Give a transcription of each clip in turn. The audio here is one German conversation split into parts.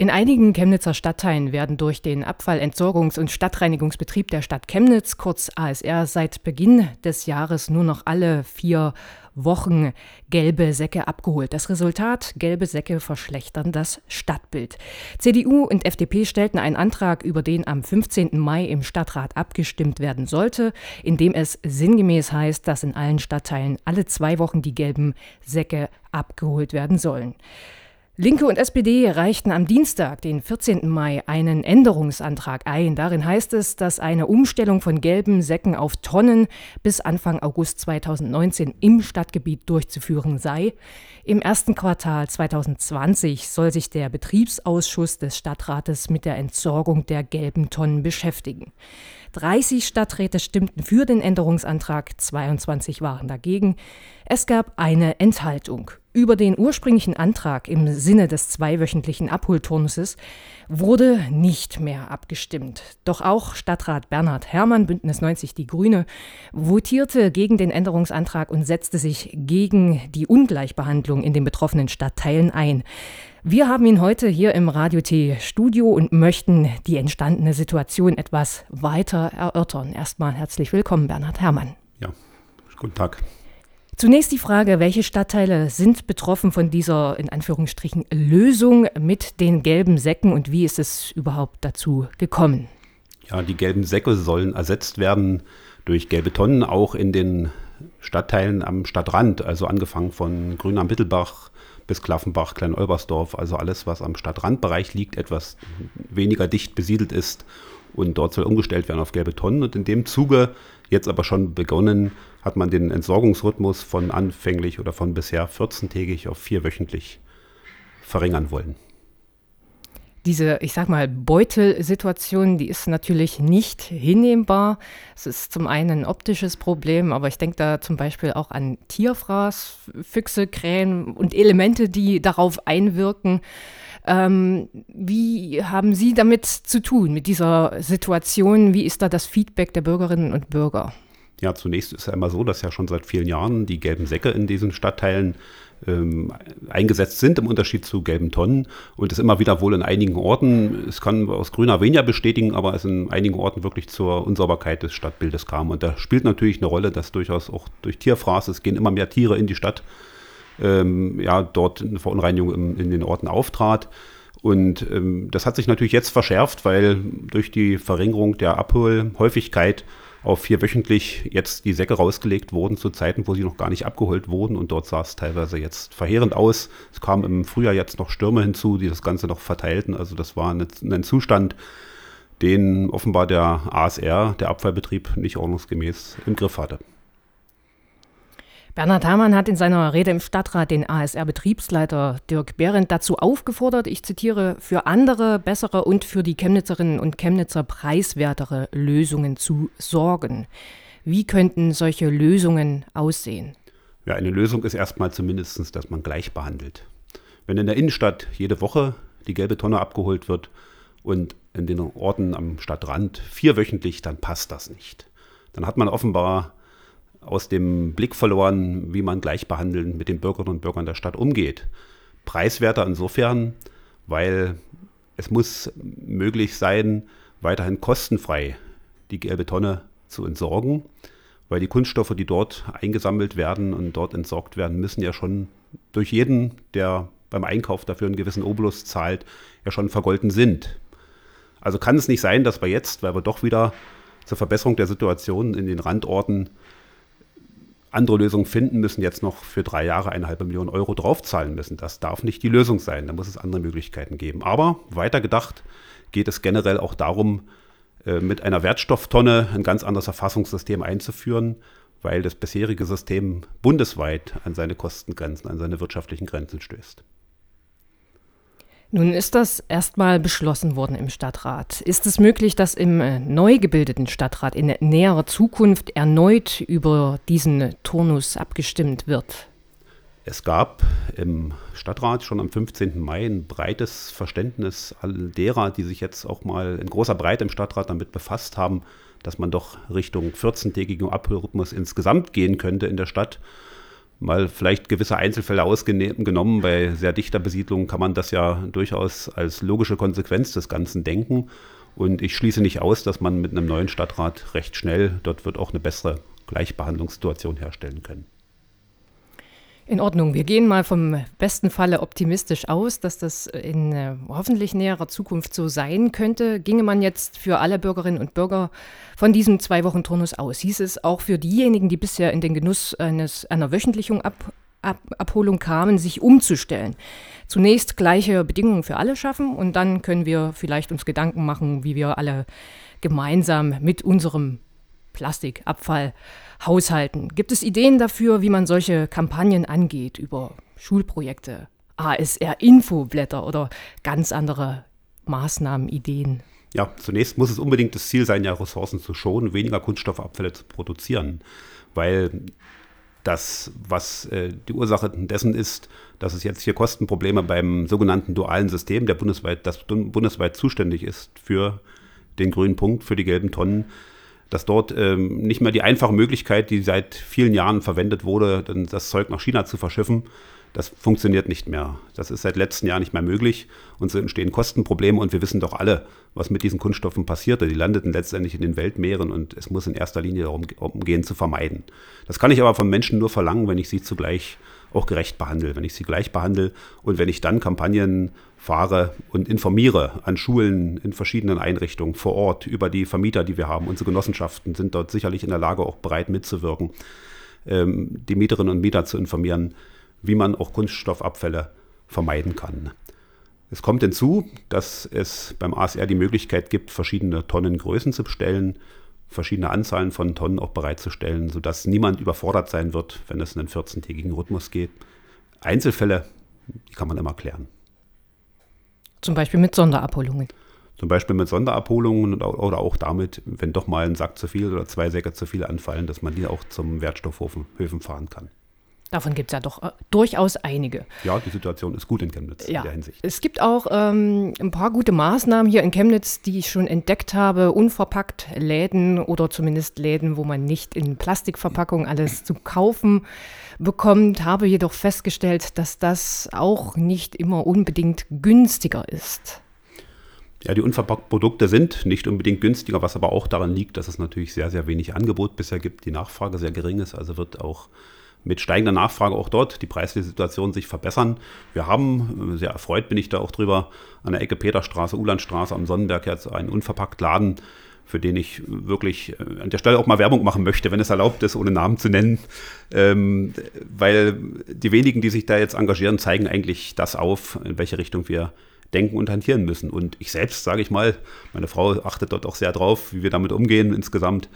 In einigen Chemnitzer Stadtteilen werden durch den Abfallentsorgungs- und Stadtreinigungsbetrieb der Stadt Chemnitz, kurz ASR, seit Beginn des Jahres nur noch alle vier Wochen gelbe Säcke abgeholt. Das Resultat, gelbe Säcke verschlechtern das Stadtbild. CDU und FDP stellten einen Antrag, über den am 15. Mai im Stadtrat abgestimmt werden sollte, in dem es sinngemäß heißt, dass in allen Stadtteilen alle zwei Wochen die gelben Säcke abgeholt werden sollen. Linke und SPD reichten am Dienstag, den 14. Mai, einen Änderungsantrag ein. Darin heißt es, dass eine Umstellung von gelben Säcken auf Tonnen bis Anfang August 2019 im Stadtgebiet durchzuführen sei. Im ersten Quartal 2020 soll sich der Betriebsausschuss des Stadtrates mit der Entsorgung der gelben Tonnen beschäftigen. 30 Stadträte stimmten für den Änderungsantrag, 22 waren dagegen. Es gab eine Enthaltung. Über den ursprünglichen Antrag im Sinne des zweiwöchentlichen Abholturnuses wurde nicht mehr abgestimmt. Doch auch Stadtrat Bernhard Herrmann, Bündnis 90 Die Grüne, votierte gegen den Änderungsantrag und setzte sich gegen die Ungleichbehandlung in den betroffenen Stadtteilen ein. Wir haben ihn heute hier im Radio T Studio und möchten die entstandene Situation etwas weiter erörtern. Erstmal herzlich willkommen, Bernhard Herrmann. Ja, guten Tag. Zunächst die Frage, welche Stadtteile sind betroffen von dieser in Anführungsstrichen Lösung mit den gelben Säcken und wie ist es überhaupt dazu gekommen? Ja, die gelben Säcke sollen ersetzt werden durch gelbe Tonnen, auch in den Stadtteilen am Stadtrand, also angefangen von Grün am Mittelbach bis Klaffenbach, Klein-Olbersdorf, also alles, was am Stadtrandbereich liegt, etwas weniger dicht besiedelt ist und dort soll umgestellt werden auf gelbe Tonnen. Und in dem Zuge, jetzt aber schon begonnen, hat man den Entsorgungsrhythmus von anfänglich oder von bisher 14-tägig auf vierwöchentlich verringern wollen. Diese, ich sag mal, Beutelsituation, die ist natürlich nicht hinnehmbar. Es ist zum einen ein optisches Problem, aber ich denke da zum Beispiel auch an Tierfraß, Füchse, Krähen und Elemente, die darauf einwirken. Ähm, wie haben Sie damit zu tun, mit dieser Situation? Wie ist da das Feedback der Bürgerinnen und Bürger? Ja, zunächst ist ja immer so, dass ja schon seit vielen Jahren die gelben Säcke in diesen Stadtteilen ähm, eingesetzt sind, im Unterschied zu gelben Tonnen. Und es immer wieder wohl in einigen Orten, es kann aus grüner weniger bestätigen, aber es in einigen Orten wirklich zur Unsauberkeit des Stadtbildes kam. Und da spielt natürlich eine Rolle, dass durchaus auch durch Tierfraß, es gehen immer mehr Tiere in die Stadt, ähm, ja, dort eine Verunreinigung in, in den Orten auftrat. Und ähm, das hat sich natürlich jetzt verschärft, weil durch die Verringerung der Abholhäufigkeit auf vier wöchentlich jetzt die Säcke rausgelegt wurden zu Zeiten, wo sie noch gar nicht abgeholt wurden. Und dort sah es teilweise jetzt verheerend aus. Es kamen im Frühjahr jetzt noch Stürme hinzu, die das Ganze noch verteilten. Also das war eine, ein Zustand, den offenbar der ASR, der Abfallbetrieb, nicht ordnungsgemäß im Griff hatte. Bernhard Hamann hat in seiner Rede im Stadtrat den ASR-Betriebsleiter Dirk Behrendt dazu aufgefordert, ich zitiere, für andere, bessere und für die Chemnitzerinnen und Chemnitzer preiswertere Lösungen zu sorgen. Wie könnten solche Lösungen aussehen? Ja, eine Lösung ist erstmal zumindest, dass man gleich behandelt. Wenn in der Innenstadt jede Woche die gelbe Tonne abgeholt wird und in den Orten am Stadtrand vierwöchentlich, dann passt das nicht. Dann hat man offenbar aus dem Blick verloren, wie man gleichbehandelnd mit den Bürgerinnen und Bürgern der Stadt umgeht. Preiswerter insofern, weil es muss möglich sein, weiterhin kostenfrei die gelbe Tonne zu entsorgen, weil die Kunststoffe, die dort eingesammelt werden und dort entsorgt werden, müssen ja schon durch jeden, der beim Einkauf dafür einen gewissen Obolus zahlt, ja schon vergolten sind. Also kann es nicht sein, dass wir jetzt, weil wir doch wieder zur Verbesserung der Situation in den Randorten andere Lösungen finden müssen, jetzt noch für drei Jahre eine halbe Million Euro draufzahlen müssen. Das darf nicht die Lösung sein. Da muss es andere Möglichkeiten geben. Aber weiter gedacht geht es generell auch darum, äh, mit einer Wertstofftonne ein ganz anderes Erfassungssystem einzuführen, weil das bisherige System bundesweit an seine Kostengrenzen, an seine wirtschaftlichen Grenzen stößt. Nun ist das erstmal beschlossen worden im Stadtrat. Ist es möglich, dass im äh, neu gebildeten Stadtrat in näherer Zukunft erneut über diesen Turnus abgestimmt wird? Es gab im Stadtrat schon am 15. Mai ein breites Verständnis all derer, die sich jetzt auch mal in großer Breite im Stadtrat damit befasst haben, dass man doch Richtung 14-tägigen Abholrhythmus insgesamt gehen könnte in der Stadt. Mal vielleicht gewisse Einzelfälle ausgenommen, bei sehr dichter Besiedlung kann man das ja durchaus als logische Konsequenz des Ganzen denken. Und ich schließe nicht aus, dass man mit einem neuen Stadtrat recht schnell dort wird auch eine bessere Gleichbehandlungssituation herstellen können. In Ordnung. Wir gehen mal vom besten Falle optimistisch aus, dass das in äh, hoffentlich näherer Zukunft so sein könnte. Ginge man jetzt für alle Bürgerinnen und Bürger von diesem Zwei-Wochen-Turnus aus? Hieß es auch für diejenigen, die bisher in den Genuss eines, einer wöchentlichen Ab, Ab, Abholung kamen, sich umzustellen? Zunächst gleiche Bedingungen für alle schaffen und dann können wir vielleicht uns Gedanken machen, wie wir alle gemeinsam mit unserem Plastikabfall haushalten. Gibt es Ideen dafür, wie man solche Kampagnen angeht über Schulprojekte, ASR-Infoblätter oder ganz andere Maßnahmen, Ideen? Ja, zunächst muss es unbedingt das Ziel sein, ja Ressourcen zu schonen, weniger Kunststoffabfälle zu produzieren, weil das, was äh, die Ursache dessen ist, dass es jetzt hier Kostenprobleme beim sogenannten dualen System, der bundesweit, das bundesweit zuständig ist für den grünen Punkt, für die gelben Tonnen, dass dort ähm, nicht mehr die einfache Möglichkeit, die seit vielen Jahren verwendet wurde, das Zeug nach China zu verschiffen, das funktioniert nicht mehr. Das ist seit letzten Jahren nicht mehr möglich und so entstehen Kostenprobleme und wir wissen doch alle, was mit diesen Kunststoffen passierte. Die landeten letztendlich in den Weltmeeren und es muss in erster Linie darum gehen, zu vermeiden. Das kann ich aber von Menschen nur verlangen, wenn ich sie zugleich auch gerecht behandle, wenn ich sie gleich behandle und wenn ich dann Kampagnen fahre und informiere an Schulen in verschiedenen Einrichtungen vor Ort über die Vermieter, die wir haben. Unsere Genossenschaften sind dort sicherlich in der Lage, auch bereit mitzuwirken, ähm, die Mieterinnen und Mieter zu informieren, wie man auch Kunststoffabfälle vermeiden kann. Es kommt hinzu, dass es beim ASR die Möglichkeit gibt, verschiedene Tonnengrößen zu bestellen, verschiedene Anzahlen von Tonnen auch bereitzustellen, sodass niemand überfordert sein wird, wenn es einen 14-tägigen Rhythmus geht. Einzelfälle, die kann man immer klären. Zum Beispiel mit Sonderabholungen. Zum Beispiel mit Sonderabholungen oder auch damit, wenn doch mal ein Sack zu viel oder zwei Säcke zu viel anfallen, dass man die auch zum Wertstoffhöfen fahren kann. Davon gibt es ja doch äh, durchaus einige. Ja, die Situation ist gut in Chemnitz ja. in der Hinsicht. Es gibt auch ähm, ein paar gute Maßnahmen hier in Chemnitz, die ich schon entdeckt habe. Unverpackt Läden oder zumindest Läden, wo man nicht in Plastikverpackung alles zu kaufen bekommt. Habe jedoch festgestellt, dass das auch nicht immer unbedingt günstiger ist. Ja, die unverpackten Produkte sind nicht unbedingt günstiger, was aber auch daran liegt, dass es natürlich sehr, sehr wenig Angebot bisher gibt, die Nachfrage sehr gering ist. Also wird auch mit steigender Nachfrage auch dort die preisliche Situation sich verbessern. Wir haben, sehr erfreut bin ich da auch drüber, an der Ecke Peterstraße, Ulandstraße am Sonnenberg jetzt einen unverpackt Laden, für den ich wirklich äh, an der Stelle auch mal Werbung machen möchte, wenn es erlaubt ist, ohne Namen zu nennen. Ähm, weil die wenigen, die sich da jetzt engagieren, zeigen eigentlich das auf, in welche Richtung wir denken und hantieren müssen. Und ich selbst, sage ich mal, meine Frau achtet dort auch sehr drauf, wie wir damit umgehen insgesamt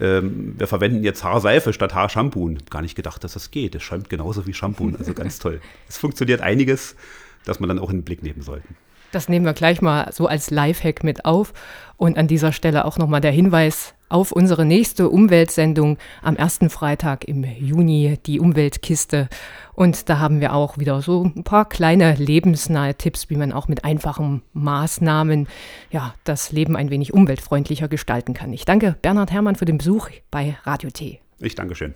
ähm, wir verwenden jetzt Haarseife statt Haarshampoo. Gar nicht gedacht, dass das geht. Es schäumt genauso wie Shampoo. Also ganz toll. Es funktioniert einiges, das man dann auch in den Blick nehmen sollte. Das nehmen wir gleich mal so als Lifehack mit auf. Und an dieser Stelle auch nochmal der Hinweis auf unsere nächste Umweltsendung am ersten Freitag im Juni, die Umweltkiste. Und da haben wir auch wieder so ein paar kleine lebensnahe Tipps, wie man auch mit einfachen Maßnahmen ja, das Leben ein wenig umweltfreundlicher gestalten kann. Ich danke Bernhard Herrmann für den Besuch bei Radio T. Ich danke schön.